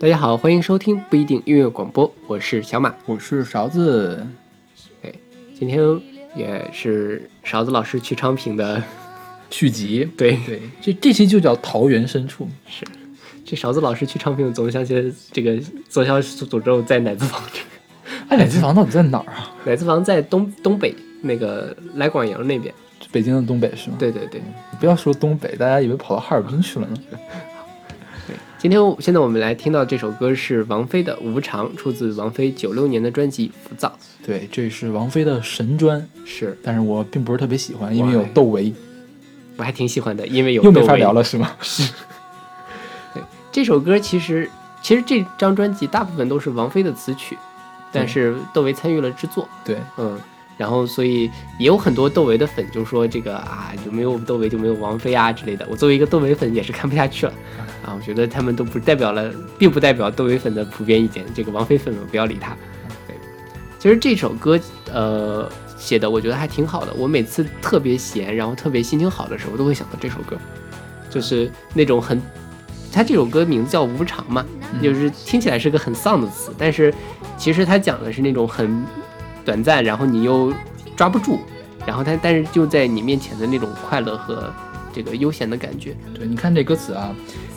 大家好，欢迎收听不一定音乐广播，我是小马。我是勺子，今天也是勺子老师去昌平的，续集。对，对，这这期就叫桃源深处。是这勺子老师去昌平，总想起这个左小诅咒在奶子房。哎，奶子房到底在哪儿啊？奶子房在东东北那个来广营那边。北京的东北是吗？对对对，不要说东北，大家以为跑到哈尔滨去了呢。今天现在我们来听到这首歌是王菲的《无常》，出自王菲九六年的专辑《浮躁》。对，这是王菲的神专，是，但是我并不是特别喜欢，因为有窦唯。我还挺喜欢的，因为有又没法聊了，是吗？是。对，这首歌其实其实这张专辑大部分都是王菲的词曲，但是窦唯参与了制作。对，嗯。然后，所以也有很多窦唯的粉就说这个啊，有没有窦唯就没有王菲啊之类的。我作为一个窦唯粉也是看不下去了啊！我觉得他们都不代表了，并不代表窦唯粉的普遍意见。这个王菲粉们不要理他。对，其实这首歌呃写的我觉得还挺好的。我每次特别闲，然后特别心情好的时候，都会想到这首歌，就是那种很，他这首歌名字叫《无常》嘛，就是听起来是个很丧的词，但是其实他讲的是那种很。短暂，然后你又抓不住，然后他但是就在你面前的那种快乐和这个悠闲的感觉。对，你看这歌词啊，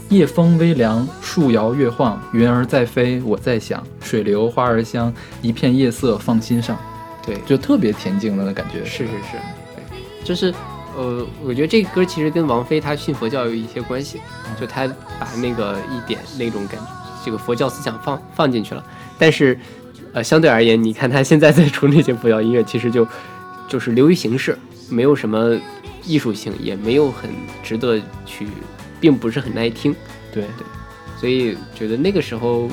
夜风微凉，树摇月晃，云儿在飞，我在想，水流花儿香，一片夜色放心上。对，就特别恬静的感觉。是是是，对，就是呃，我觉得这个歌其实跟王菲她信佛教有一些关系，就她把那个一点那种感觉，这个佛教思想放放进去了，但是。呃，相对而言，你看她现在在出那些佛教音乐，其实就 就是流于形式，没有什么艺术性，也没有很值得去，并不是很耐听。对对，所以觉得那个时候，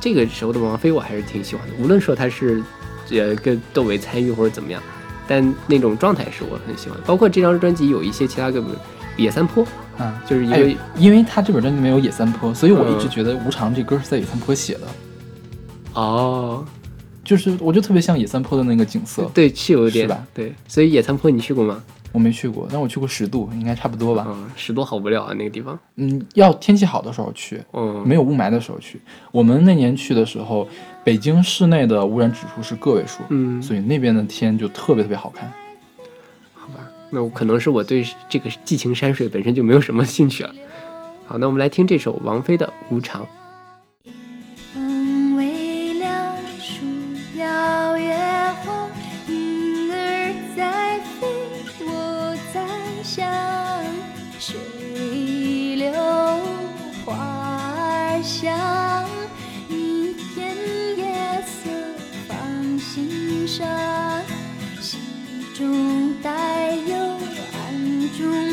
这个时候的王菲我还是挺喜欢的。无论说她是呃跟窦唯参与或者怎么样，但那种状态是我很喜欢。包括这张专辑有一些其他歌，野三坡啊，就是因为因为他这本专辑没有野三坡，所以我一直觉得无常这歌是在野三坡写的。哦，就是我就特别像野三坡的那个景色，对，是有点？对，所以野三坡你去过吗？我没去过，但我去过十渡，应该差不多吧？嗯，十渡好无聊啊，那个地方。嗯，要天气好的时候去，嗯，没有雾霾的时候去。我们那年去的时候，北京市内的污染指数是个位数，嗯，所以那边的天就特别特别好看。好吧，那我可能是我对这个寄情山水本身就没有什么兴趣了。好，那我们来听这首王菲的《无常》。香，水流花儿香，一片夜色放心上，心中带有暗中。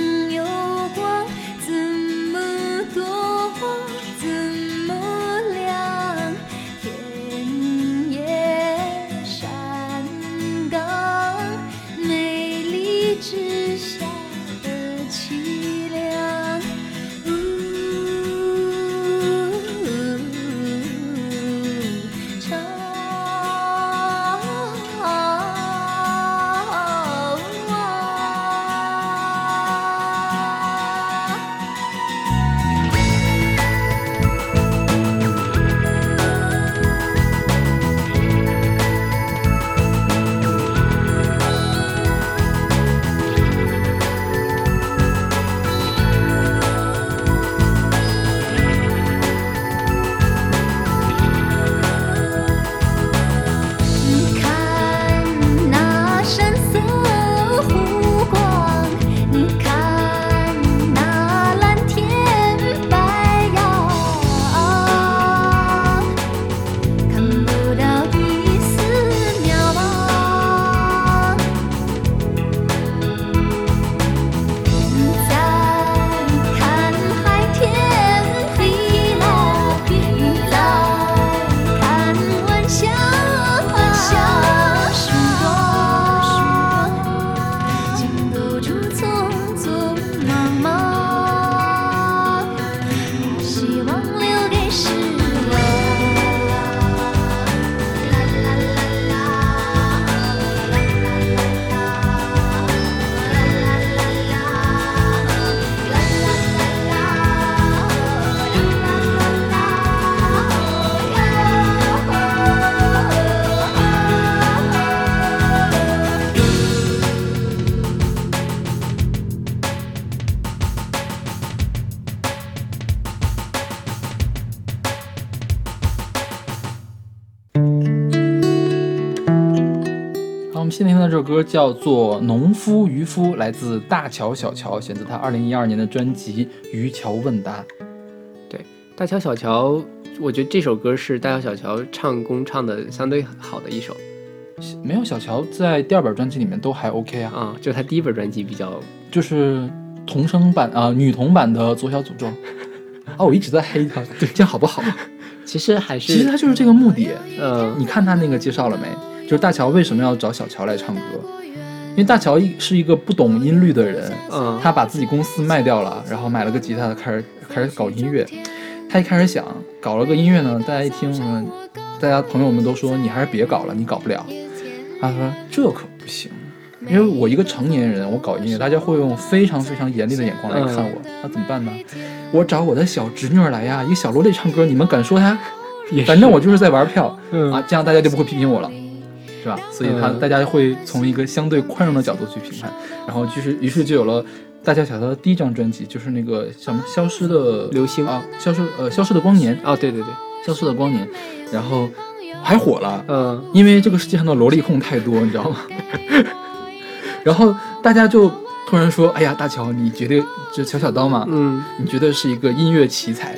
歌叫做《农夫渔夫》，来自大乔小乔，选择他二零一二年的专辑《渔樵问答》。对大乔小乔，我觉得这首歌是大乔小乔唱功唱的相对好的一首没有小乔在第二本专辑里面都还 OK 啊，啊，就他第一本专辑比较就是童声版啊、女童版的《左小诅咒》啊，我一直在黑他，对，这样好不好？其实还是其实他就是这个目的。嗯你看他那个介绍了没？就是大乔为什么要找小乔来唱歌？因为大乔一是一个不懂音律的人，嗯他把自己公司卖掉了，然后买了个吉他，开始开始搞音乐。他一开始想搞了个音乐呢，大家一听，嗯，大家朋友们都说你还是别搞了，你搞不了。他说这可不行，因为我一个成年人，我搞音乐，大家会用非常非常严厉的眼光来看我，那怎么办呢？我找我的小侄女儿来呀，一个小萝莉唱歌，你们敢说她？反正我就是在玩票嗯啊，这样大家就不会批评我了，是吧？所以他嗯大家会从一个相对宽容的角度去评判，然后就是于是就有了大乔小乔的第一张专辑，就是那个什么消失的流星。啊，消失呃消失的光年，哦，对对对，消失的光年，然后还火了，嗯。因为这个世界上的萝莉控太多，你知道吗？然后大家就突然说：“哎呀，大乔，你绝对就小小刀嘛，嗯。你觉得是一个音乐奇才。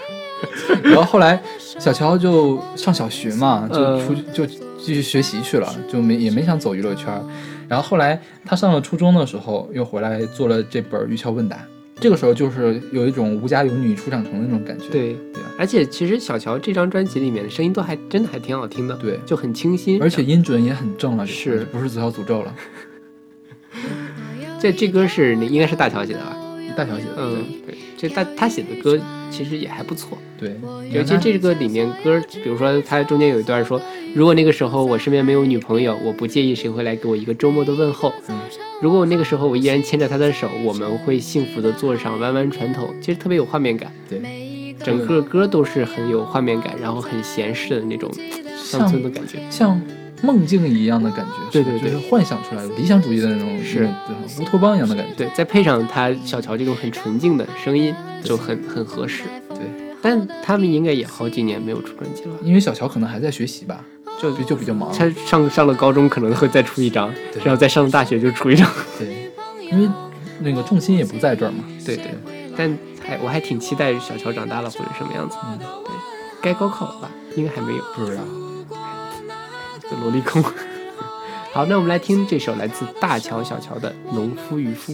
”然后后来小乔就上小学嘛，就嗯。出去就继续学习去了，就没也没想走娱乐圈儿。然后后来他上了初中的时候，又回来做了这本《渔樵问答》。这个时候就是有一种无家有女初长成的那种感觉。对对啊而且其实小乔这张专辑里面的声音都还真的还挺好听的，对，就很清新，而且音准也很正了，是不是左小诅咒了？这这歌是那应该是大乔写的吧？大乔写的，嗯，对，这大他写的歌其实也还不错，对，尤其这个里面歌，比如说它中间有一段说，如果那个时候我身边没有女朋友，我不介意谁会来给我一个周末的问候。嗯如果那个时候我依然牵着她的手，我们会幸福的坐上弯弯船头，其实特别有画面感。对，整个歌都是很有画面感，然后很闲适的那种乡村的感觉。像梦境一样的感觉，对对对就是幻想出来的理想主义的那种，是乌托邦一样的感觉。对，再配上他小乔这种很纯净的声音，就很很合适。对，但他们应该也好几年没有出专辑了，因为小乔可能还在学习吧，就就就比较忙。他上上了高中可能会再出一张，对然后再上了大学就出一张。对，因为那个重心也不在这儿嘛。对对，但还我还挺期待小乔长大了会是什么样子。嗯，对，该高考了吧？应该还没有。不知道。这萝莉控。好，那我们来听这首来自大乔小乔的《农夫渔夫》。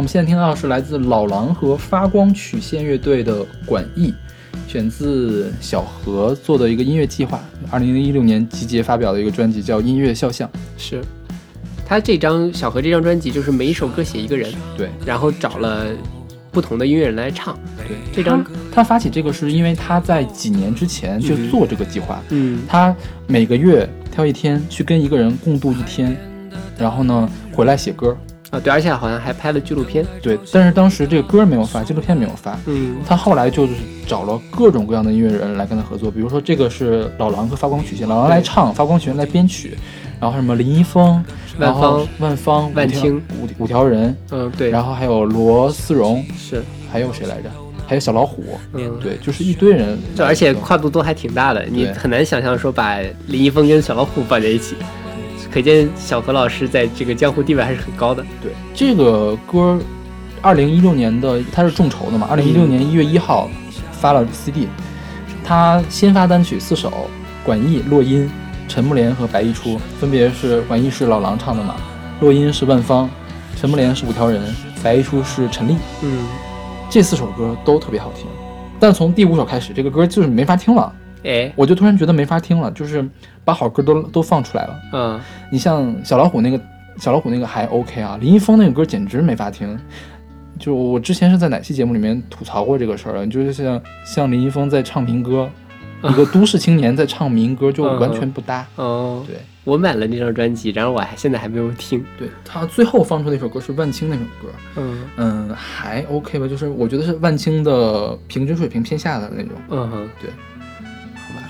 我们现在听到的是来自老狼和发光曲线乐队的《管义》，选自小何做的一个音乐计划，二零一六年集结发表的一个专辑叫《音乐肖像》。是，他这张小何这张专辑就是每一首歌写一个人，对然后找了不同的音乐人来唱。对，这张他他发起这个是因为他在几年之前就做这个计划，嗯他每个月挑一天去跟一个人共度一天，然后呢回来写歌。啊，对，而且好像还拍了纪录片。对，但是当时这个歌没有发，纪录片没有发。嗯他后来就是找了各种各样的音乐人来跟他合作，比如说这个是老狼和发光曲线，老狼来唱，发光曲线来编曲，然后什么林一峰、然后万万芳、万青五五条人，嗯，对，然后还有罗思荣，是还有谁来着？还有小老虎，嗯对，就是一堆人来就而且跨度都还挺大的，你很难想象说把林一峰跟小老虎放在一起，可见小何老师在这个江湖地位还是很高的。对这个歌，二零一六年的他是众筹的嘛，二零一六年一月一号发了 CD，他先发单曲四首，管义、洛音、陈木莲和白一初，分别是管义是老狼唱的嘛，洛音是万芳，陈木莲是五条人，白一初是陈粒，嗯，这四首歌都特别好听，但从第五首开始，这个歌就是没法听了，哎，我就突然觉得没法听了，就是把好歌都都放出来了。嗯，你像小老虎那个，小老虎那个还 OK 啊，林一峰那个歌简直没法听。就我之前是在哪期节目里面吐槽过这个事儿了，就是像像林一峰在唱民歌，一个 都市青年在唱民歌，就完全不搭。哦，对我买了那张专辑，然后我还现在还没有听。对，他最后放出那首歌是万青那首歌，嗯嗯，还 OK 吧，就是我觉得是万青的平均水平偏下的那种，嗯哼，好吧，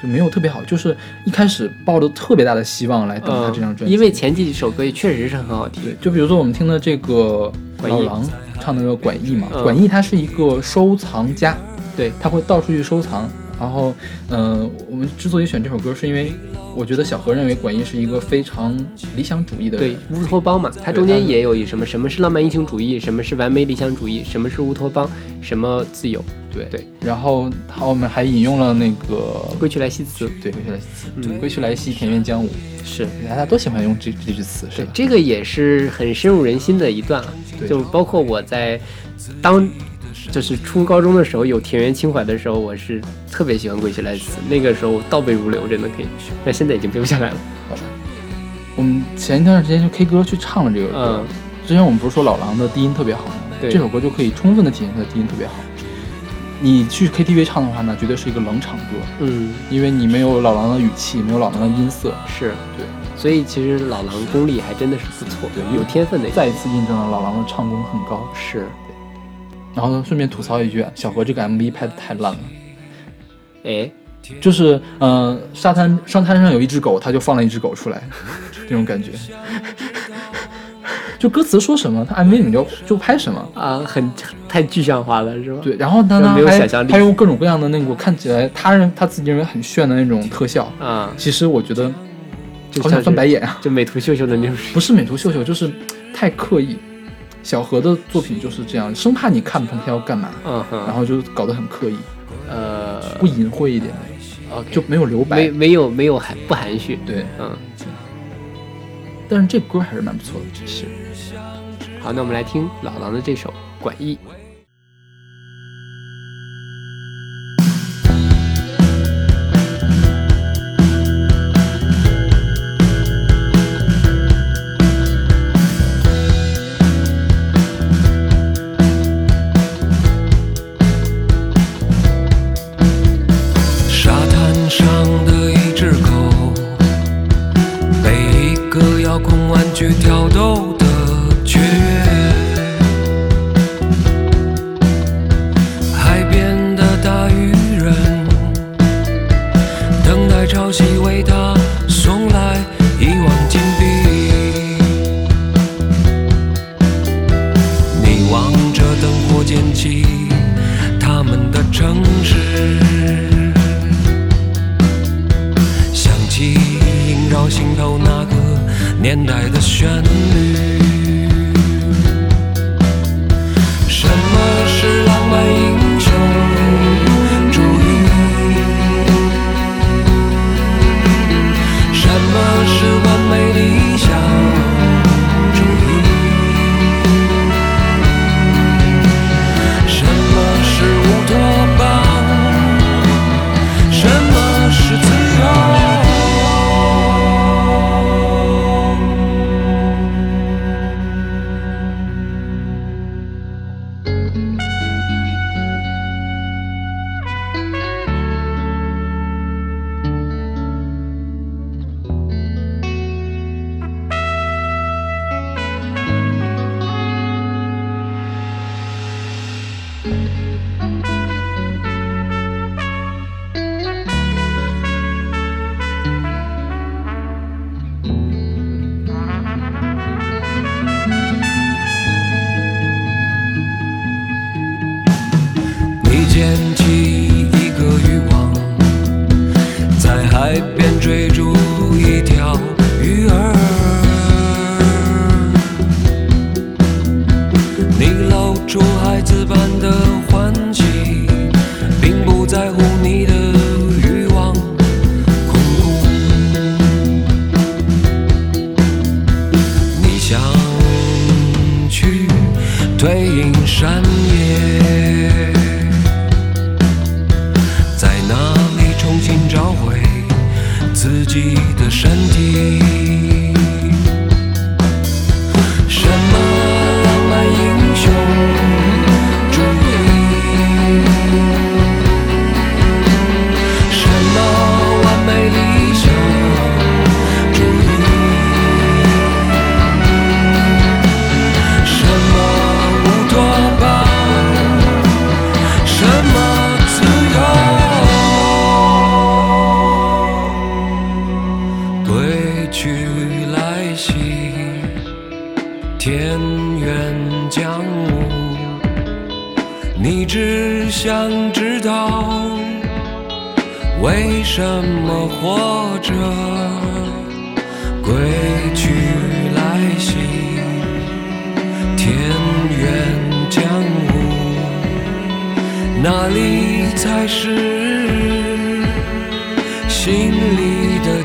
就没有特别好，就是一开始抱着特别大的希望来等他嗯，这张专辑，因为前几首歌也确实是很好听对，。就比如说我们听的这个老狼唱的那个管义嘛，嗯管义他是一个收藏家，对，他会到处去收藏。然后，嗯、我们之所以选这首歌，是因为我觉得小何认为管义是一个非常理想主义的对，乌托邦嘛，它中间也有一什么什么是浪漫英雄主义，什么是完美理想主义，什么是乌托邦，什么自由。对对。然后他我们还引用了那个归去来兮辞，对归去来兮，嗯归去来兮，田园将舞，是大家都喜欢用这这句词，是吧？对这个也是很深入人心的一段啊。对就包括我在当就是初高中的时候有田园情怀的时候，我是特别喜欢归去来兮，那个时候倒背如流，真的可以。但现在已经背不下来了。我们前一段时间就 K 歌去唱了这个歌，嗯之前我们不是说老狼的低音特别好吗？对这首歌就可以充分的体现他的低音特别好。你去 KTV 唱的话呢，绝对是一个冷场歌，嗯，因为你没有老狼的语气，没有老狼的音色。是。对，所以其实老狼功力还真的是不错，对。有天分的。再一次印证了老狼的唱功很高。是，然后呢，顺便吐槽一句，小何这个 MV 拍的太烂了，哎，就是呃，沙滩沙滩上有一只狗，他就放了一只狗出来，这种感觉。就歌词说什么，他 MV 里面就就拍什么。啊，很太具象化了，是吧？对，然后他呢没有想象力还用各种各样的那个看起来他人他自己认为很炫的那种特效，啊，其实我觉得好想翻白眼啊！就美图秀秀的那种，不是美图秀秀，就是太刻意。小何的作品就是这样，生怕你看不出他要干嘛，嗯哼，然后就搞得很刻意，呃不隐晦一点，，OK，就没有留没白。没有没有含不含蓄，对，嗯，但是这歌还是蛮不错的。是。好，那我们来听老狼的这首《管义》。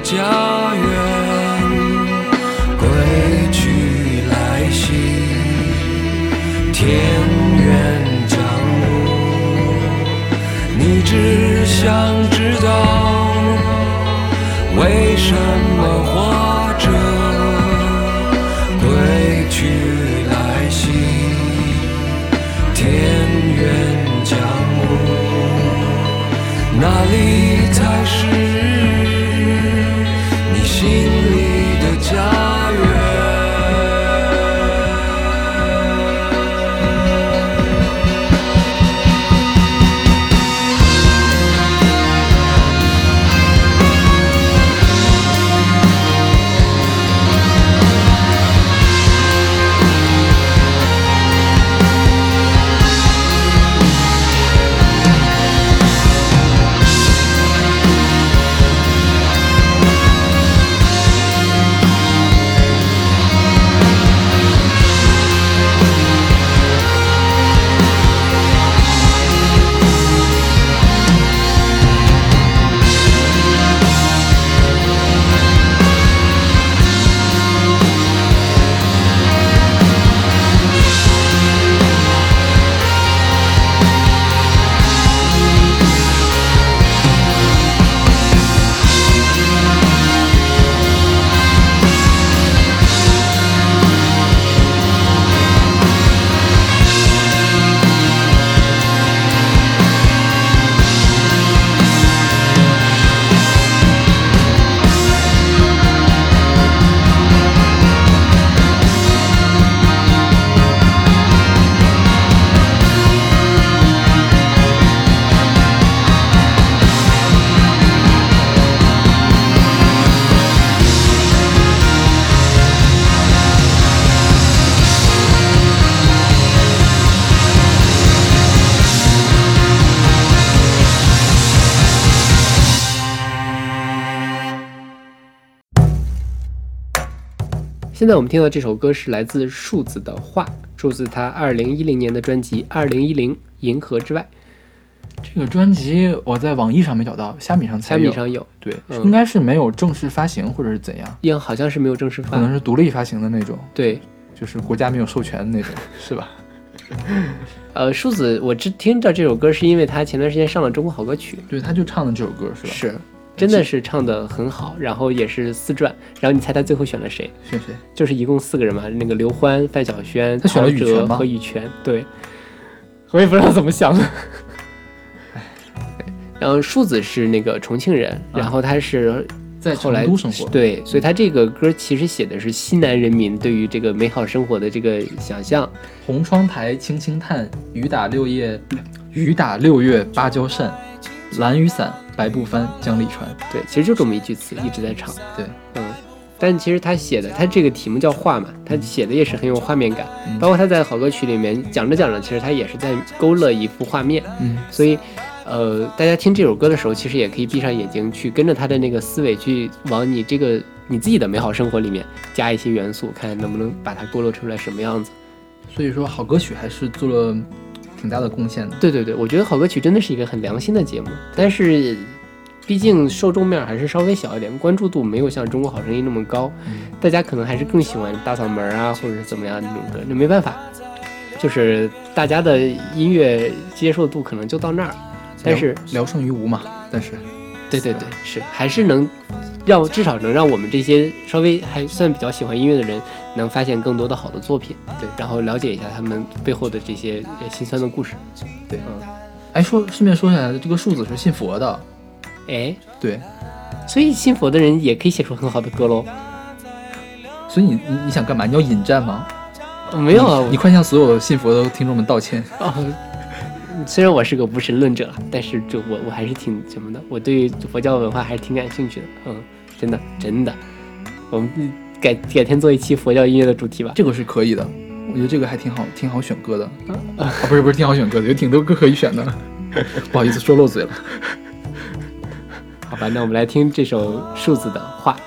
家园？归去来兮，田园将芜，你只想知道为什么现在我们听到这首歌是来自数字的话，出自他二零一零年的专辑《二零一零银河之外这个专辑我在网易上没找到，虾米上》，才有。虾米上有，对，嗯应该是没有正式发行或者是怎样，应好像是没有正式发可能。是独立发行的那种，对，就是国家没有授权的那种，是吧？呃，树子我只听到这首歌是因为他前段时间上了中国好歌曲，对，他就唱的这首歌是吧？是，真的是唱的很好，然后也是四传，然后你猜他最后选了谁？选谁？就是一共四个人嘛，那个刘欢、范晓萱、他选了羽泉吗和羽泉，对，我也不知道怎么想的。然后树子是那个重庆人，然后他是在成后来都生活。对，所以他这个歌其实写的是西南人民对于这个美好生活的这个想象。红窗台轻轻叹，雨打六月，雨打六月芭蕉扇，蓝雨伞白布帆，江里船。对，其实就这么一句词一直在唱。对，嗯，但其实他写的，他这个题目叫画嘛，他写的也是很有画面感，嗯包括他在好歌曲里面讲着讲着，其实他也是在勾勒一幅画面。嗯，所以，呃，大家听这首歌的时候，其实也可以闭上眼睛，去跟着他的那个思维，去往你这个你自己的美好生活里面加一些元素，看能不能把它勾勒出来什么样子。所以说好歌曲还是做了挺大的贡献的。对对对，我觉得好歌曲真的是一个很良心的节目，但是毕竟受众面还是稍微小一点，关注度没有像《中国好声音》那么高，大家可能还是更喜欢大嗓门啊，或者是怎么样那种歌，那没办法，就是大家的音乐接受度可能就到那儿，但是聊聊胜于无嘛，但是对对对，是还是能让至少能让我们这些稍微还算比较喜欢音乐的人，能发现更多的好的作品，对，然后了解一下他们背后的这些呃心酸的故事。对嗯，哎说顺便说一下，这个树子是信佛的，哎，对，所以信佛的人也可以写出很好的歌喽。所以你你你想干嘛？你要引战吗？没有啊，你快向所有信佛的听众们道歉。哦，虽然我是个无神论者，但是就我我还是挺什么的，我对佛教文化还是挺感兴趣的。嗯，真的真的，我们改改天做一期佛教音乐的主题吧。这个是可以的，我觉得这个还挺好，挺好选歌的。啊，不是不是，挺好选歌的，有挺多歌可以选的。不好意思，说漏嘴了。好吧，那我们来听这首数字的话。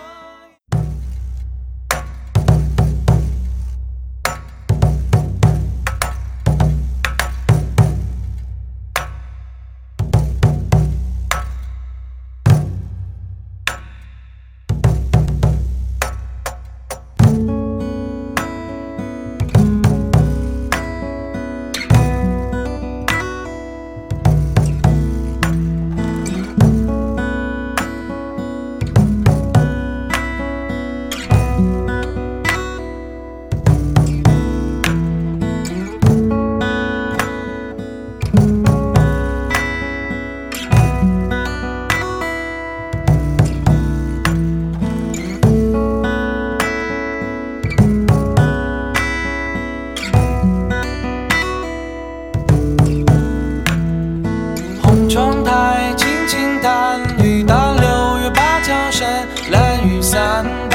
蓝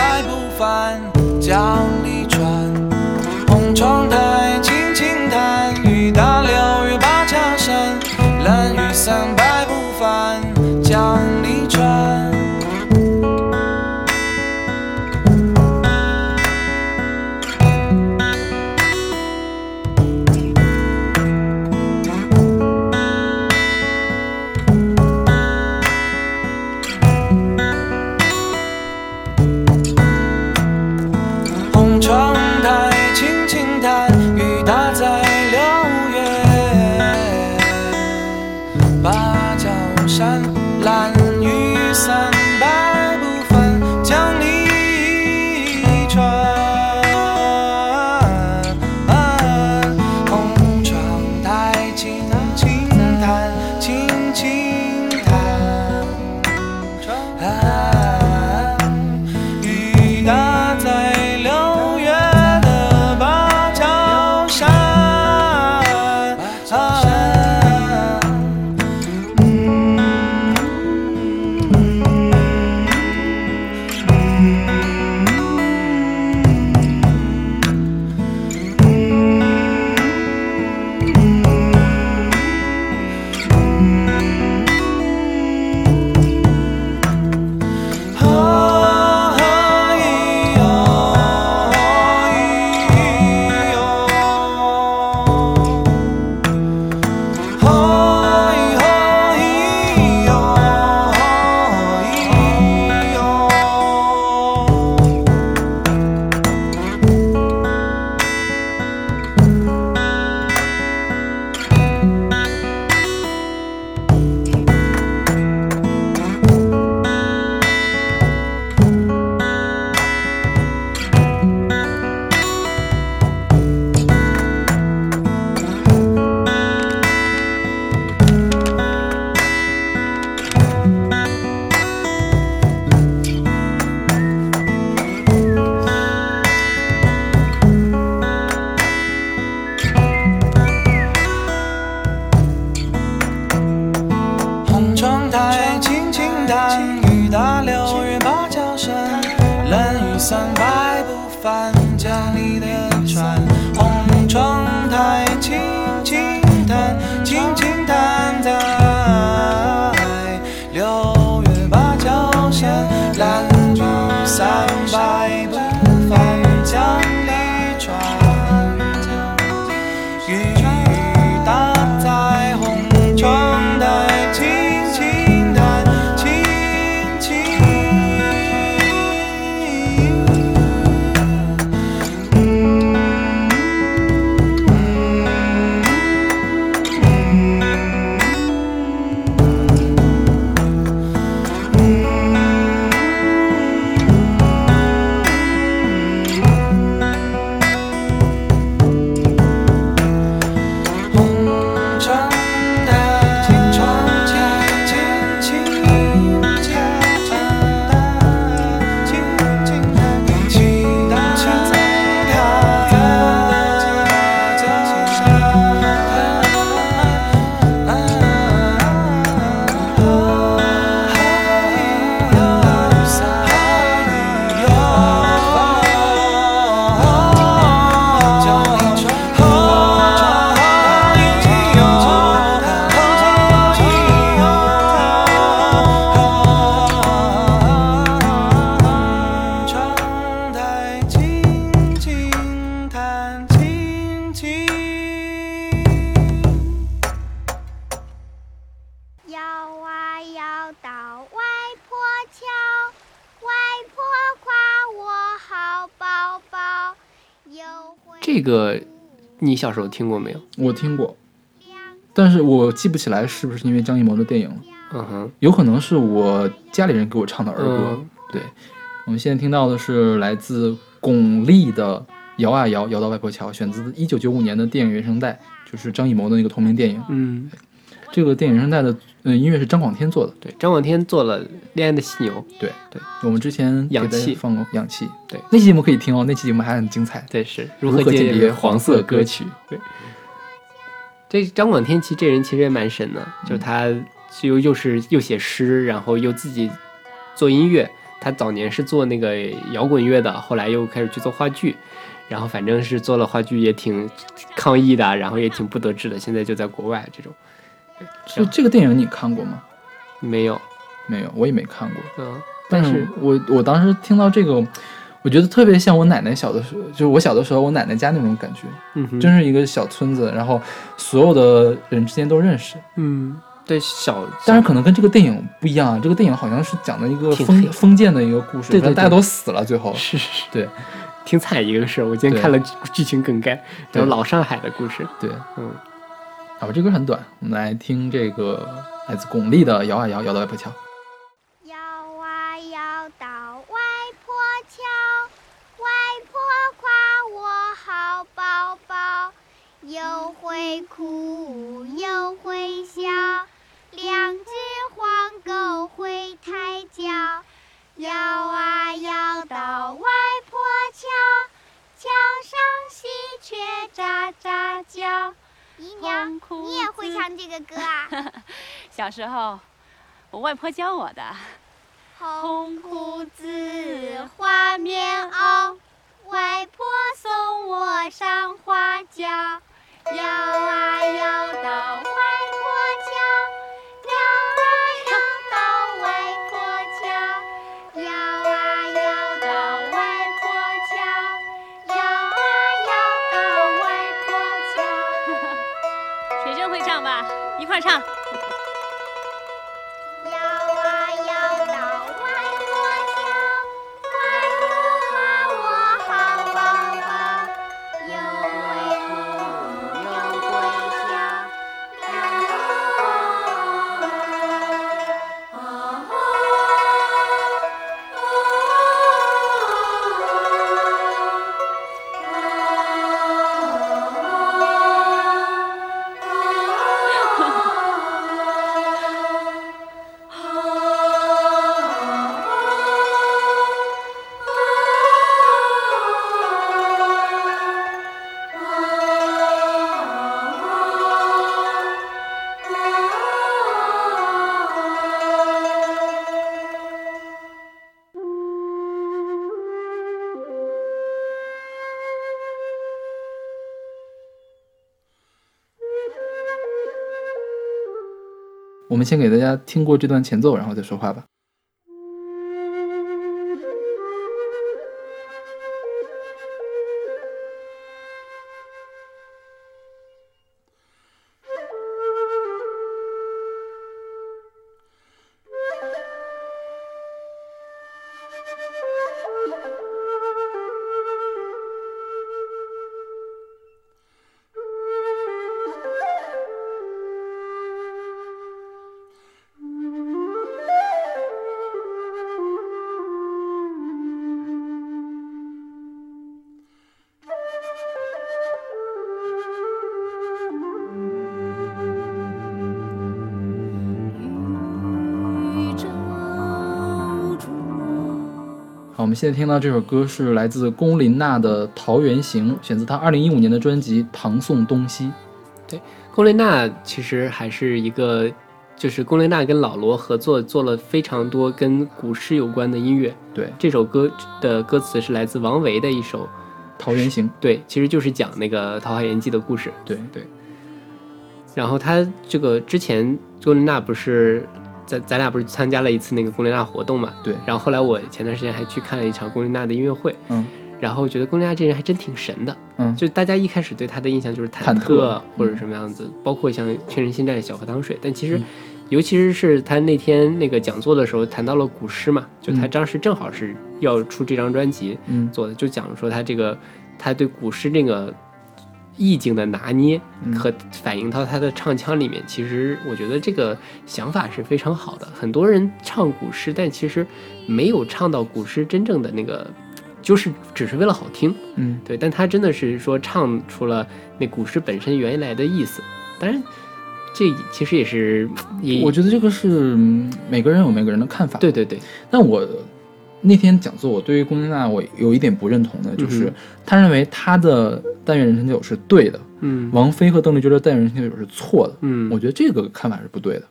你小时候听过没有？我听过，但是我记不起来是不是因为张艺谋的电影了，嗯哼，有可能是我家里人给我唱的儿歌。嗯。对，我们现在听到的是来自巩俐的《摇啊摇，摇到外婆桥》，选自一九九五年的电影原声带，就是张艺谋的那个同名电影。嗯，这个电影原声带的呃音乐是张广天做的。对，张广天做了《恋爱的犀牛》，对对，我们之前氧气放过氧气，对那期节目可以听哦，那期节目还很精彩。对，是如何何鉴别黄黄色歌歌曲？对，这张广天其实这人其实也蛮神的，就他又又是又写诗，然后又自己做音乐。他早年是做那个摇滚乐的，后来又开始去做话剧，然后反正是做了话剧也挺抗议的，然后也挺不得志的，现在就在国外这种。就这个电影你看过吗？没有，没有，我也没看过。嗯，但是我我当时听到这个，我觉得特别像我奶奶小的时候，就是我小的时候我奶奶家那种感觉，嗯哼，真是一个小村子，然后所有的人之间都认识。嗯，对小，但是可能跟这个电影不一样啊，这个电影好像是讲的一个封封建的一个故事，对对对大家都死了，最后。是是是，对。挺惨一个事儿。我今天看了剧情梗概，然对。后老上海的故事，对。嗯，好吧，这歌很短，我们来听这个来自巩俐的《摇啊摇，摇到外婆桥》。摇啊摇到外婆桥，外婆夸我好宝宝，又会哭又会笑，两只黄狗会抬脚。摇啊摇到外婆桥，桥上喜鹊喳喳叫。你也会唱这个歌啊？小时候，我外婆教我的。红裤子，花棉袄，外婆送我上花轿，摇啊摇到块唱。先给大家听过这段前奏，然后再说话吧。我们现在听到这首歌是来自龚琳娜的《桃源行》，选自她二零一五年的专辑《唐宋东西》。对龚琳娜其实还是一个，就是龚琳娜跟老罗合作做了非常多跟古诗有关的音乐。对，《这首歌的歌词是来自王维的一首，桃源行》。对，其实就是讲那个《桃花源记》的故事。对对。然后他这个之前龚琳娜不是咱咱俩不是参加了一次那个龚琳娜活动嘛？对。然后后来我前段时间还去看了一场龚琳娜的音乐会。嗯。然后觉得龚琳娜这人还真挺神的。嗯。就大家一开始对她的印象就是忐忑或者什么样子，包括像《全人心战》《小河淌水》，但其实，尤其是他那天那个讲座的时候谈到了古诗嘛，就他当时正好是要出这张专辑嗯做的，就讲说他这个他对古诗这个。意境的拿捏和反映到他的唱腔里面，其实我觉得这个想法是非常好的。很多人唱古诗，但其实没有唱到古诗真正的那个，就是只是为了好听。嗯，对。但他真的是说唱出了那古诗本身原来的意思。当然，这其实也是也，我觉得这个是每个人有每个人的看法。对对对。那我那天讲座，我对于龚琳娜我有一点不认同的，就是他认为他的。但愿人长久是对的，嗯，王菲和邓丽君的但愿人长久是错的，嗯，我觉得这个看法是不对的，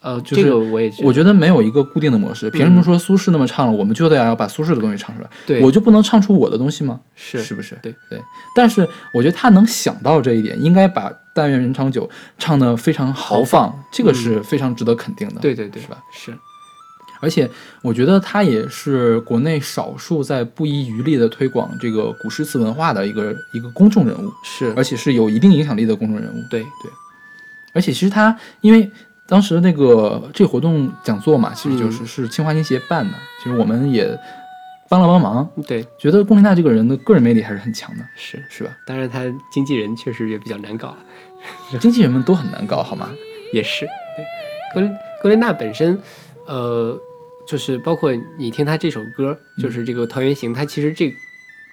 呃，就是这个我也我觉得没有一个固定的模式，凭什么说苏轼那么唱了，我们就得要把苏轼的东西唱出来，对，我就不能唱出我的东西吗？是是不是？对对，但是我觉得他能想到这一点，应该把但愿人长久唱得非常豪放，这个是非常值得肯定的，对对对，是吧？是。而且我觉得他也是国内少数在不遗余力的推广这个古诗词文化的一个一个公众人物，是，而且是有一定影响力的公众人物。对对，而且其实他因为当时那个这个活动讲座嘛，其实就是是清华音协办的，其实我们也帮了帮忙。对，觉得龚琳娜这个人的个人魅力还是很强的，是是吧？当然，他经纪人确实也比较难搞，经纪人们都很难搞，好吗？也是，对，龚龚琳娜本身，呃。就是包括你听他这首歌，就是这个《桃源行》，他其实这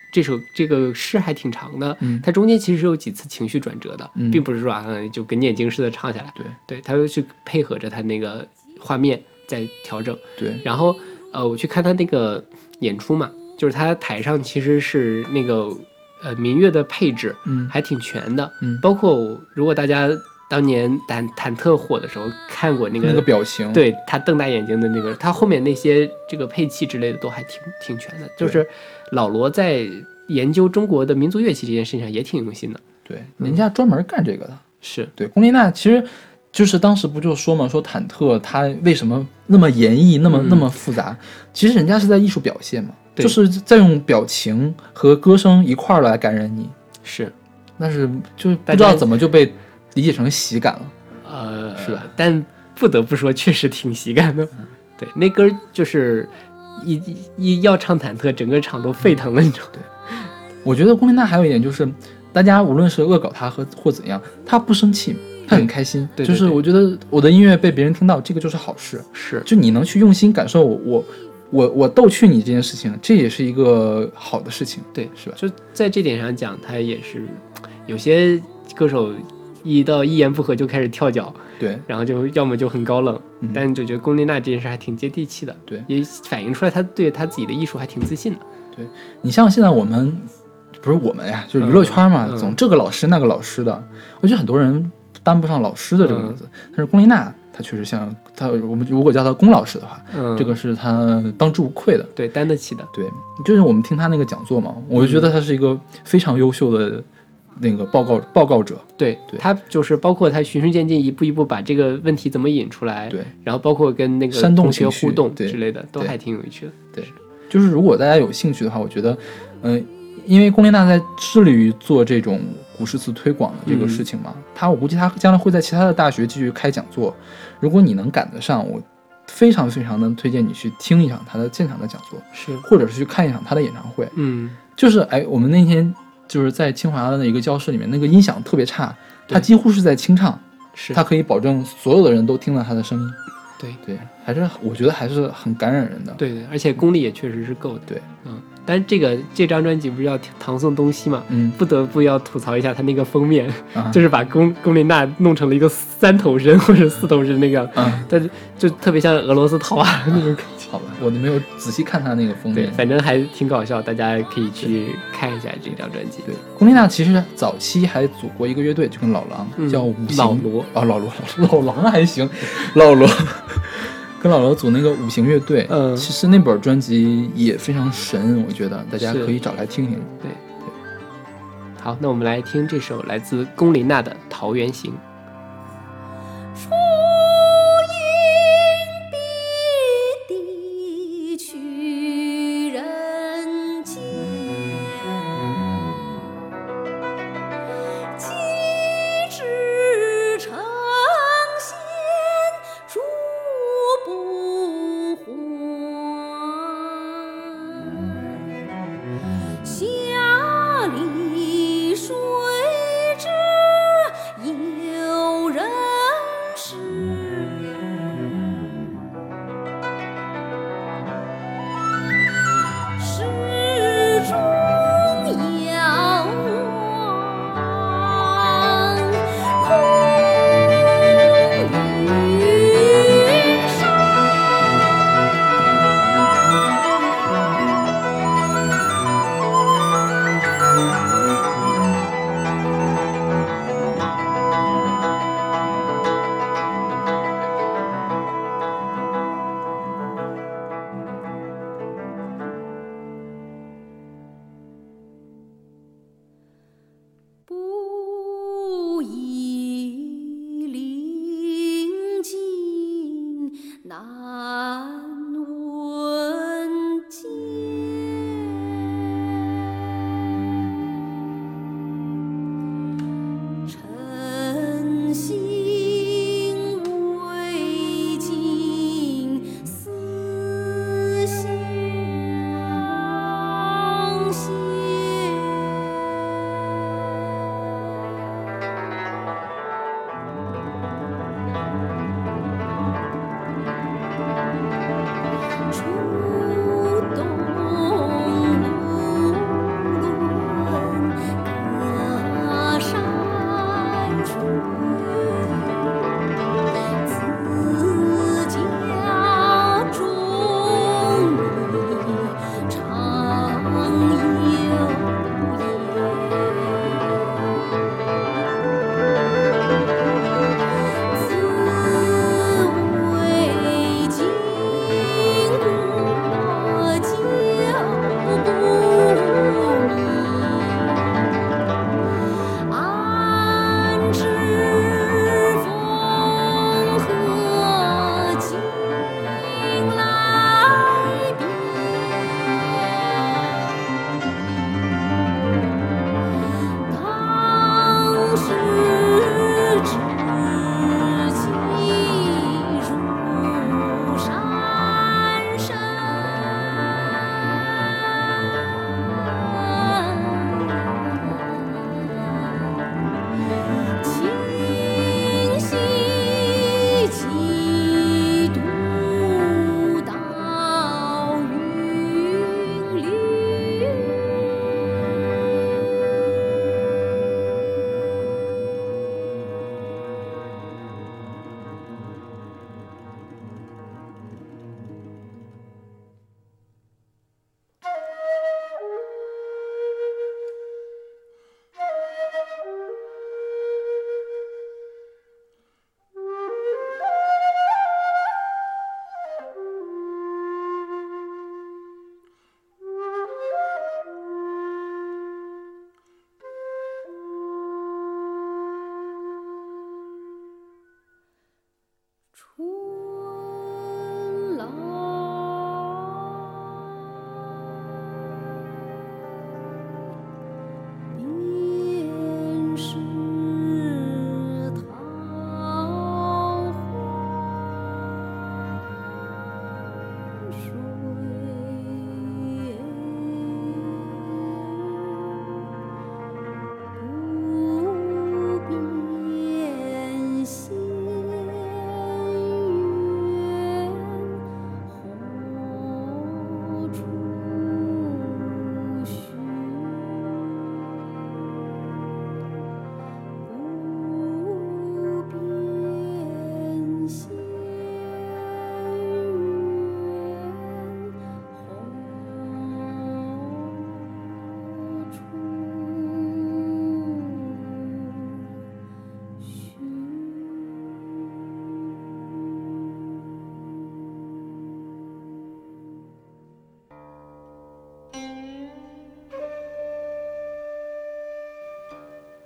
这首这个诗还挺长的，嗯，它中间其实是有几次情绪转折的，嗯，并不是说啊就跟念经似的唱下来，对。对，他会去配合着他那个画面在调整，对，然后呃我去看他那个演出嘛，就是他台上其实是那个呃民乐的配置，嗯，还挺全的，嗯，包括如果大家。当年忐忐忑火的时候，看过那个那个表情，对他瞪大眼睛的那个，他后面那些这个配器之类的都还挺挺全的。就是老罗在研究中国的民族乐器这件事情上也挺用心的。对，人家专门干这个的。是对，龚琳娜其实就是当时不就说嘛，说忐忑他为什么那么演绎，那么那么复杂？其实人家是在艺术表现嘛，就是在用表情和歌声一块儿来感染你。是，但是就不知道怎么就被。理解成喜感了，呃，是吧？但不得不说，确实挺喜感的。对，那歌就是一一要唱忐忑，整个场都沸腾了那种。对，我觉得龚琳娜还有一点就是，大家无论是恶搞她和或怎样，她不生气，她很开心。对，就是我觉得我的音乐被别人听到，这个就是好事。是，就你能去用心感受我我我我逗趣你这件事情，这也是一个好的事情。对，是吧？就在这点上讲，他也是有些歌手。一到一言不合就开始跳脚，对，然后就要么就很高冷，嗯、但就觉得龚琳娜这件事还挺接地气的，对，也反映出来她对她自己的艺术还挺自信的。对你像现在我们不是我们呀，就是娱乐圈嘛，嗯、总这个老师那个老师的，我觉得很多人担不上老师的这个名字，嗯、但是龚琳娜她确实像她，我们如果叫她龚老师的话，嗯，这个是她当之无愧的，对，担得起的。对，就是我们听她那个讲座嘛，我就觉得她是一个非常优秀的。那个报告报告者。对对他就是包括他循序渐进，一步一步把这个问题怎么引出来，对，然后包括跟那个同学互动对之类的，都还挺有趣的。对就是如果大家有兴趣的话，我觉得，嗯、因为龚琳娜在致力于做这种古诗词推广的这个事情嘛，她我估计她将来会在其他的大学继续开讲座。如果你能赶得上，我非常非常能推荐你去听一场她的现场的讲座，是，或者是去看一场她的演唱会。嗯，就是哎，我们那天就是在清华的一个教室里面，那个音响特别差，他几乎是在清唱，是，他可以保证所有的人都听到他的声音。对对，还是我觉得还是很感染人的。对对，而且功力也确实是够的。对，嗯，但是这个这张专辑不是要唐宋东西嘛，嗯不得不要吐槽一下他那个封面，啊，就是把龚龚琳娜弄成了一个三头身或者四头身那个，嗯，但是就特别像俄罗斯套娃那种感觉。好吧，我都没有仔细看他那个封对，面。反正还挺搞笑，大家可以去看一下这张专辑。对，龚琳娜其实早期还组过一个乐队，就跟老狼、嗯叫五行老罗哦，老罗老 老狼还行，老罗跟老罗组那个五行乐队。嗯其实那本专辑也非常神，我觉得大家可以找来听听。对，好，那我们来听这首来自龚琳娜的《桃源行》。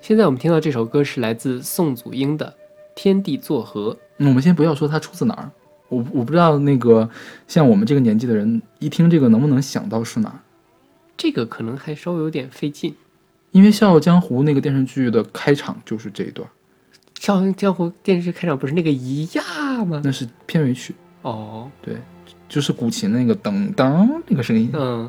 现在我们听到这首歌是来自宋祖英的《天地作合》。嗯，我们先不要说它出自哪儿，我我不知道那个像我们这个年纪的人一听这个能不能想到是哪儿，这个可能还稍微有点费劲。因为《笑傲江湖》那个电视剧的开场就是这一段，《笑傲江湖》电视剧开场不是那个一呀吗？那是片尾曲，哦，对就是古琴那个噔噔那个声音。嗯，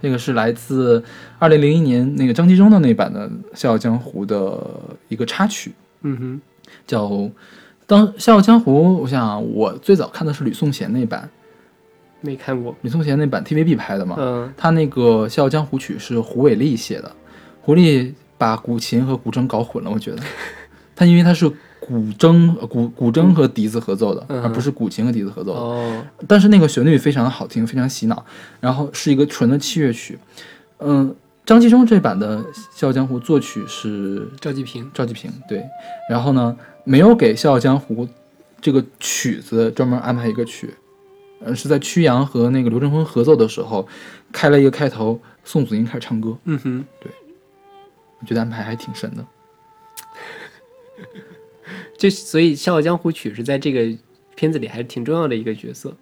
这个是来自二零零一年那个张纪中的那版的《笑傲江湖》的一个插曲，嗯哼，叫当《笑傲江湖》。我想啊我最早看的是吕颂贤那版，没看过。吕颂贤那版 TVB 拍的嘛。嗯他那个《笑傲江湖曲》是胡伟立写的，胡立把古琴和古筝搞混了，我觉得。他因为他是古筝、呃古古筝和笛子合奏的，嗯而不是古琴和笛子合奏的。哦，但是那个旋律非常的好听，非常洗脑，然后是一个纯的器乐曲。嗯，张纪中这版的《笑傲江湖》作曲是赵季平。赵季平，对。然后呢，没有给《笑傲江湖》这个曲子专门安排一个曲，呃，是在曲阳和那个刘振坤合奏的时候，开了一个开头，宋祖英开始唱歌，嗯哼，对我觉得安排还挺神的。这所以《笑傲江湖曲》是在这个片子里还是挺重要的一个角色。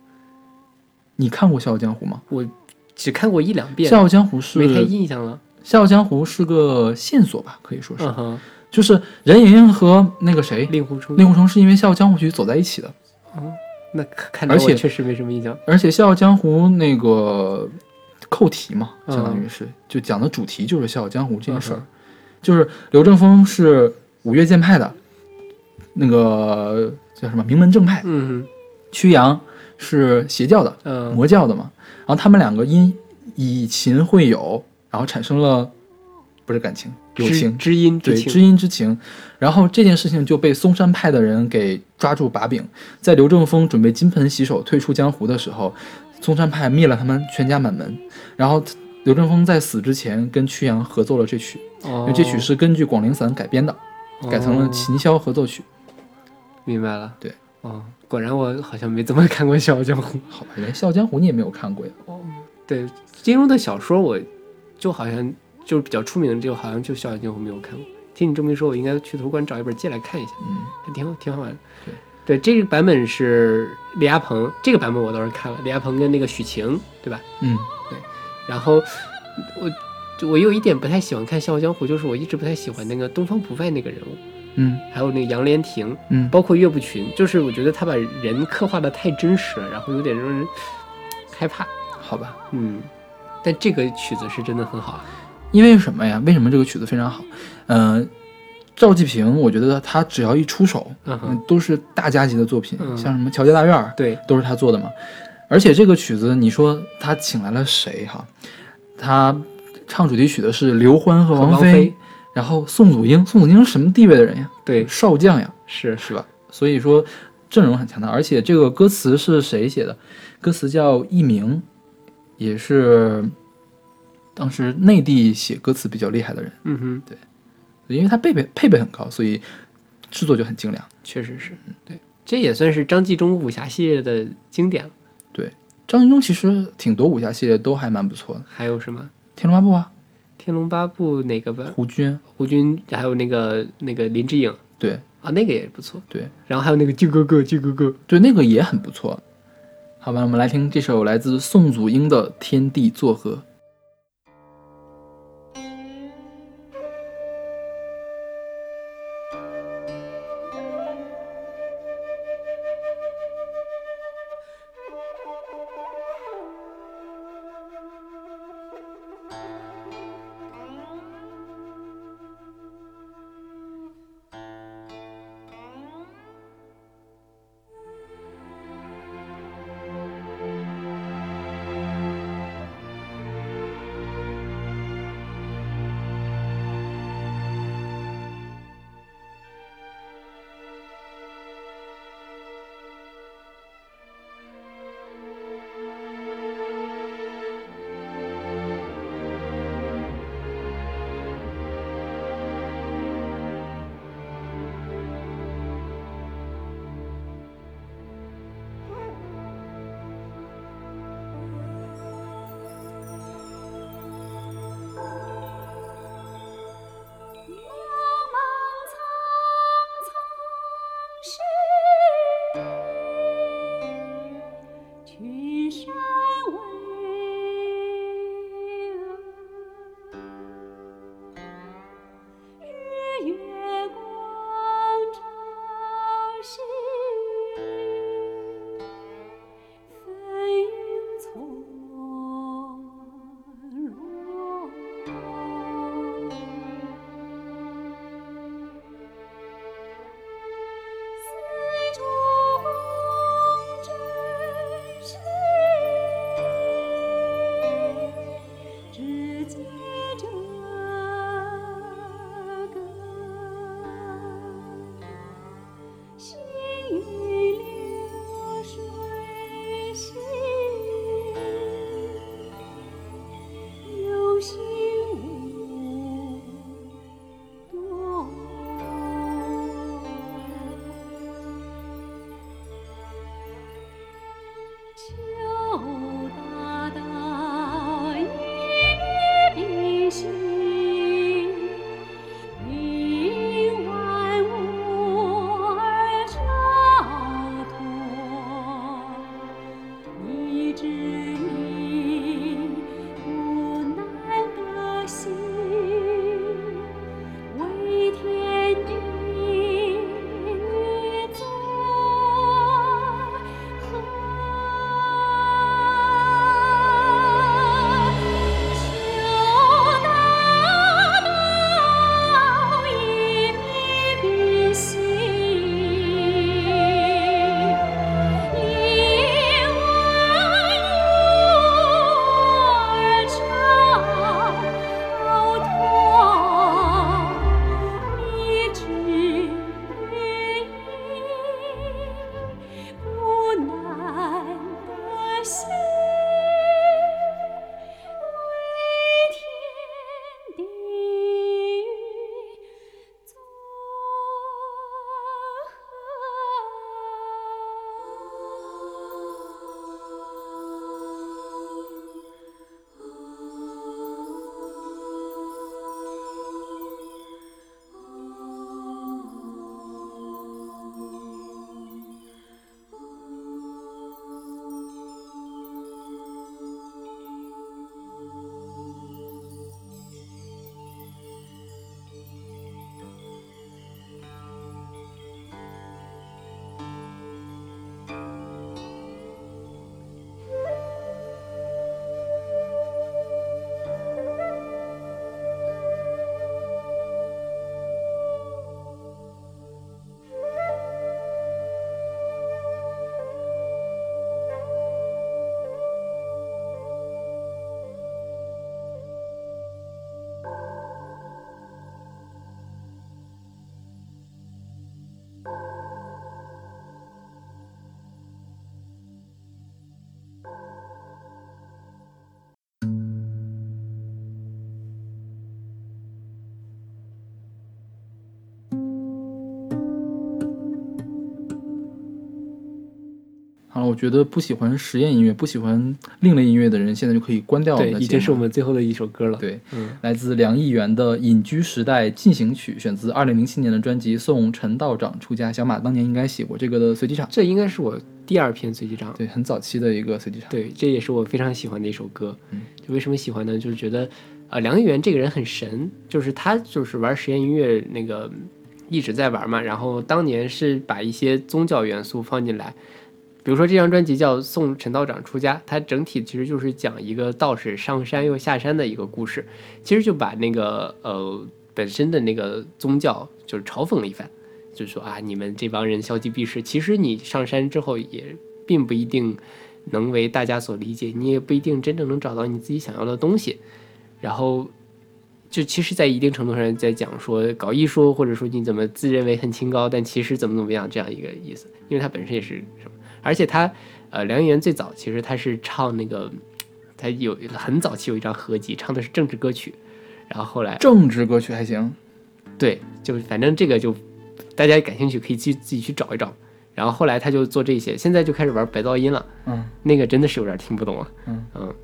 你看过《笑傲江湖》吗？我只看过一两《遍，笑傲江湖》是没太《印象了。笑傲江湖》是个线索吧，可以说是，嗯哼，就是任盈盈和那个谁令狐冲。令狐冲是因为《笑傲江湖曲》走在一起的，那看看来而且我确实没什么印象。而且《笑傲江湖》那个扣题嘛，嗯相当于是、就讲的主题就是《笑傲江湖》这件事儿，嗯就是刘正风是五岳剑派的，那个叫什么名门正派，嗯曲阳是邪教的魔教的嘛，然后他们两个因以琴会友，然后产生了不是感情友情，知音情。对知音之情，然后这件事情就被嵩山派的人给抓住把柄，在刘正风准备金盆洗手退出江湖的时候，嵩山派灭了他们全家满门，然后刘正风在死之前跟曲阳合奏了这曲，因哦为这曲是根据广陵散改编的，改成了哦。琴箫合奏曲。明白了。对，哦，果然我好像没怎么看过《笑傲江湖》。好吧，连《笑傲江湖》你也没有看过呀？哦对，金庸的小说我就好像就是比较出名的，就好像就《笑傲江湖》没有看过。听你这么一说，我应该去图书馆找一本借来看一下，嗯，还挺好，挺好玩的。对对，这个版本是李亚鹏，这个版本我倒是看了，李亚鹏跟那个许晴，对吧？嗯，对然后我就我有一点不太喜欢看《笑傲江湖》，就是我一直不太喜欢那个东方不败那个人物，嗯还有那个杨莲亭，嗯，包括岳不群，就是我觉得他把人刻画的太真实了，然后有点让人害怕。好吧，嗯，但这个曲子是真的很好。因为什么呀？为什么这个曲子非常好？嗯、赵季平，我觉得他只要一出手，嗯哼嗯，都是大家级的作品，嗯像什么《乔家大院》儿，对，都是他做的嘛。而且这个曲子，你说他请来了谁哈？他唱主题曲的是刘欢和王菲，和王菲然后宋祖英，宋祖英是什么地位的人呀？对，少将呀，是是。吧？所以说阵容很强大，而且这个歌词是谁写的？歌词叫佚名，也是当时内地写歌词比较厉害的人，嗯哼，对。因为他配备配备很高，所以制作就很精良。确实是。对，这也算是张纪中武侠系列的经典了。张纪中其实挺多武侠系列都还蛮不错的，《还有什么《天龙八部》啊，天龙八部》哪个版？胡军，胡军，还有那个那个林志颖对啊，那个也不错。对然后还有那个靖哥哥，靖哥哥。对，那个也很不错。好吧，我们来听这首来自宋祖英的《天地作合》。知。觉得不喜欢实验音乐、不喜欢另类音乐的人，现在就可以关掉我们对，的节已经是我们最后的一首歌了。，对，嗯，来自梁艺元的《隐居时代进行曲》，选自二零零七年的专辑《送陈道长出家》。小马当年应该写过这个的随机场，这应该是我第二篇随机场。对，很早期的一个随机场。对，这也是我非常喜欢的一首歌。嗯，就为什么喜欢呢？就是觉得，呃，梁艺元这个人很神，就是他就是玩实验音乐那个一直在玩嘛。然后当年是把一些宗教元素放进来，比如说这张专辑叫《送陈道长出家》，它整体其实就是讲一个道士上山又下山的一个故事，其实就把那个呃本身的那个宗教就是嘲讽了一番，就是说啊，你们这帮人消极避世，其实你上山之后也并不一定能为大家所理解，你也不一定真正能找到你自己想要的东西。然后，就其实，在一定程度上在讲说搞艺术，或者说你怎么自认为很清高，但其实怎么怎么样这样一个意思。因为它本身也是什么，而且他呃，梁元最早其实他是唱那个，他有很早期有一张合集，唱的是政治歌曲，然后后来政治歌曲还行，对，就反正这个就大家感兴趣可以去自己去找一找。然后后来他就做这些，现在就开始玩白噪音了。嗯那个真的是有点听不懂啊。嗯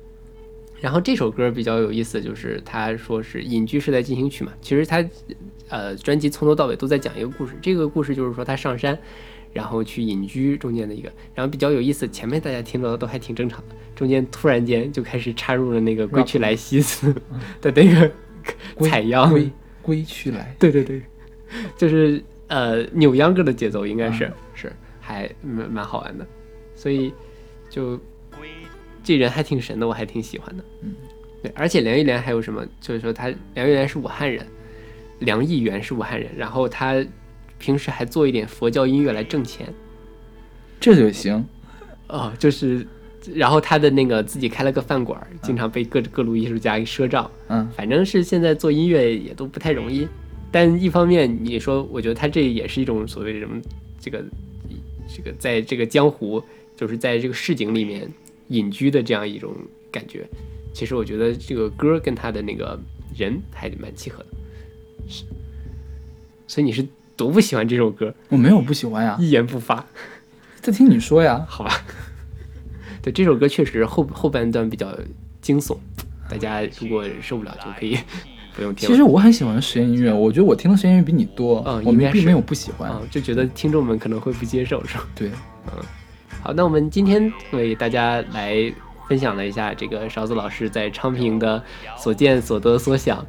然后这首歌比较有意思，就是他说是隐居时代进行曲嘛，其实他呃专辑从头到尾都在讲一个故事，这个故事就是说他上山，然后去隐居中间的一个，然后比较有意思，前面大家听到的都还挺正常的，中间突然间就开始插入了那个归去来兮似 的那个 采样，归归去来，对对对，就是呃扭秧歌的节奏，应该是、嗯是还蛮蛮好玩的，所以就这人还挺神的，我还挺喜欢的。嗯，对，而且梁玉莲还有什么？就是说他梁玉莲是武汉人，梁艺源是武汉人，然后他平时还做一点佛教音乐来挣钱。这就行。哦，就是，然后他的那个自己开了个饭馆儿，经常被各各路艺术家给赊账。嗯，反正是现在做音乐也都不太容易，但一方面你说，我觉得他这也是一种所谓什么这个这个在这个江湖，就是在这个市井里面隐居的这样一种感觉。其实我觉得这个歌跟他的那个人还蛮契合的，是。所以你是多不喜欢这首歌，我没有不喜欢呀，一言不发，在听你说呀。好吧？对，这首歌确实后后半段比较惊悚，大家如果受不了就可以不用听了。其实我很喜欢实验音乐，我觉得我听的实验音乐比你多，嗯我们并没有不喜欢。啊、就觉得听众们可能会不接受，是吧？对，嗯好，那我们今天为大家来分享了一下这个勺子老师在昌平的所见所得所想。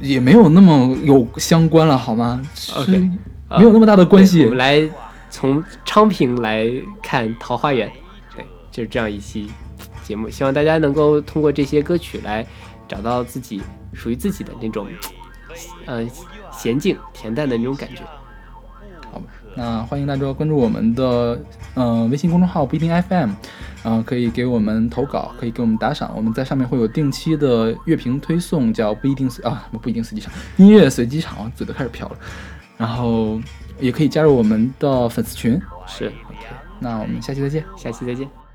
也没有那么有相关了，好吗？是 OK，没有那么大的关系对我们。来从昌平来看桃花源，对，就是这样一期节目。希望大家能够通过这些歌曲来找到自己属于自己的那种，呃，娴静恬淡的那种感觉。好吧，那欢迎大家关注我们的呃微信公众号不一定 FM，呃，可以给我们投稿，可以给我们打赏，我们在上面会有定期的乐评推送，叫不一定随啊不一定随机场，音乐随机场，嘴都开始飘了。然后也可以加入我们的粉丝群。是 OK，那我们下期再见。下期再见。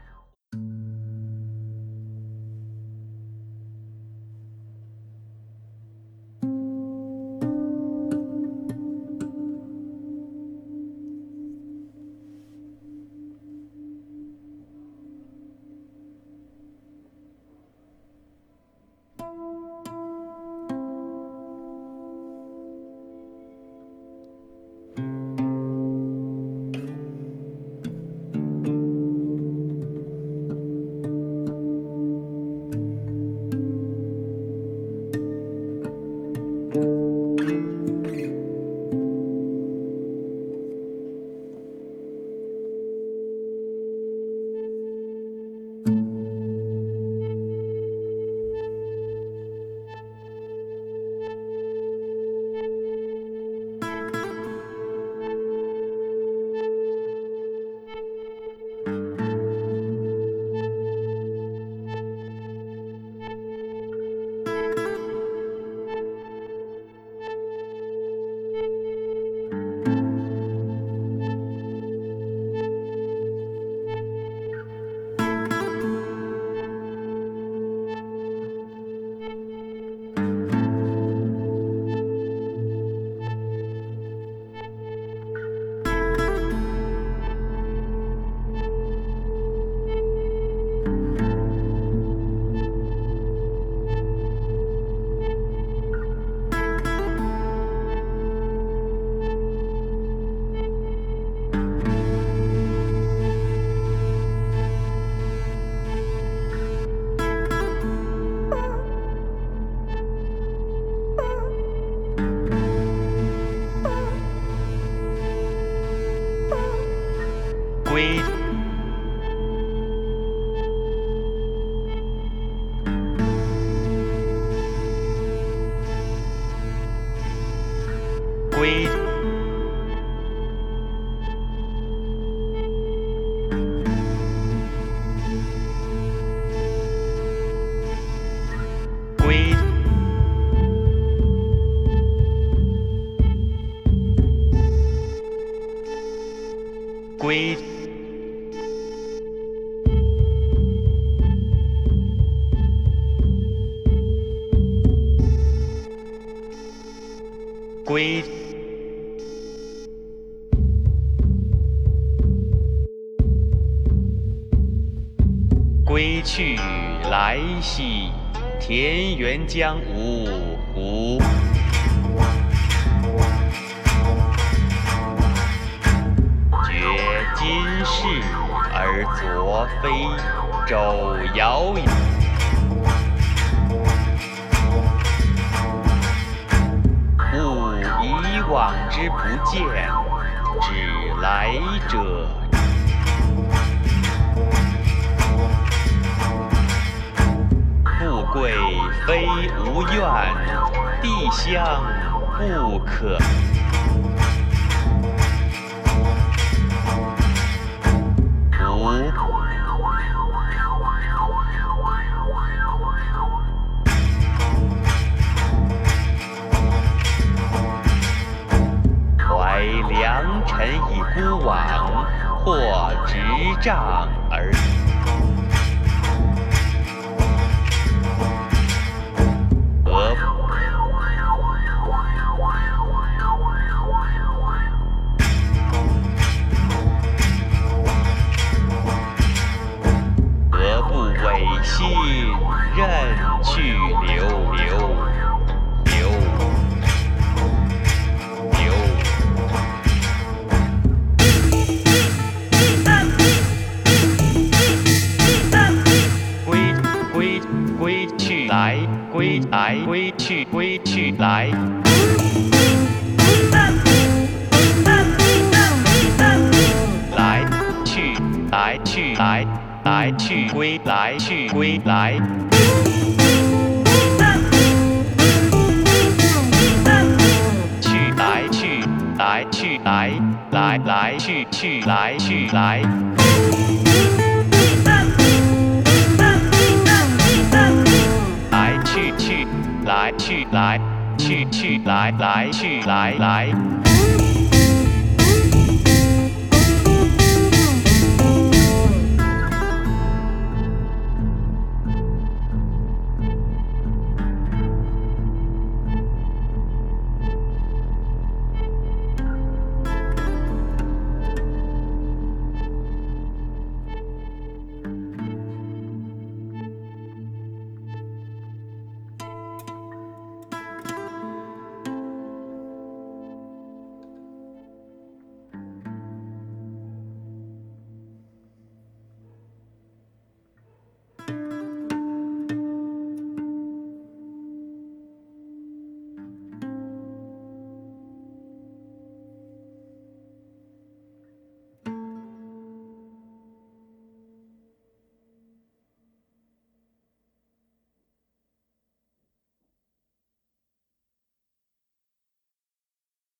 归兮，田园将芜愿，地乡不可。怀良辰以孤往，或执杖归去归去来。来去来去来来去归来去归来。去来去来去来来来去去来去来。来去来来。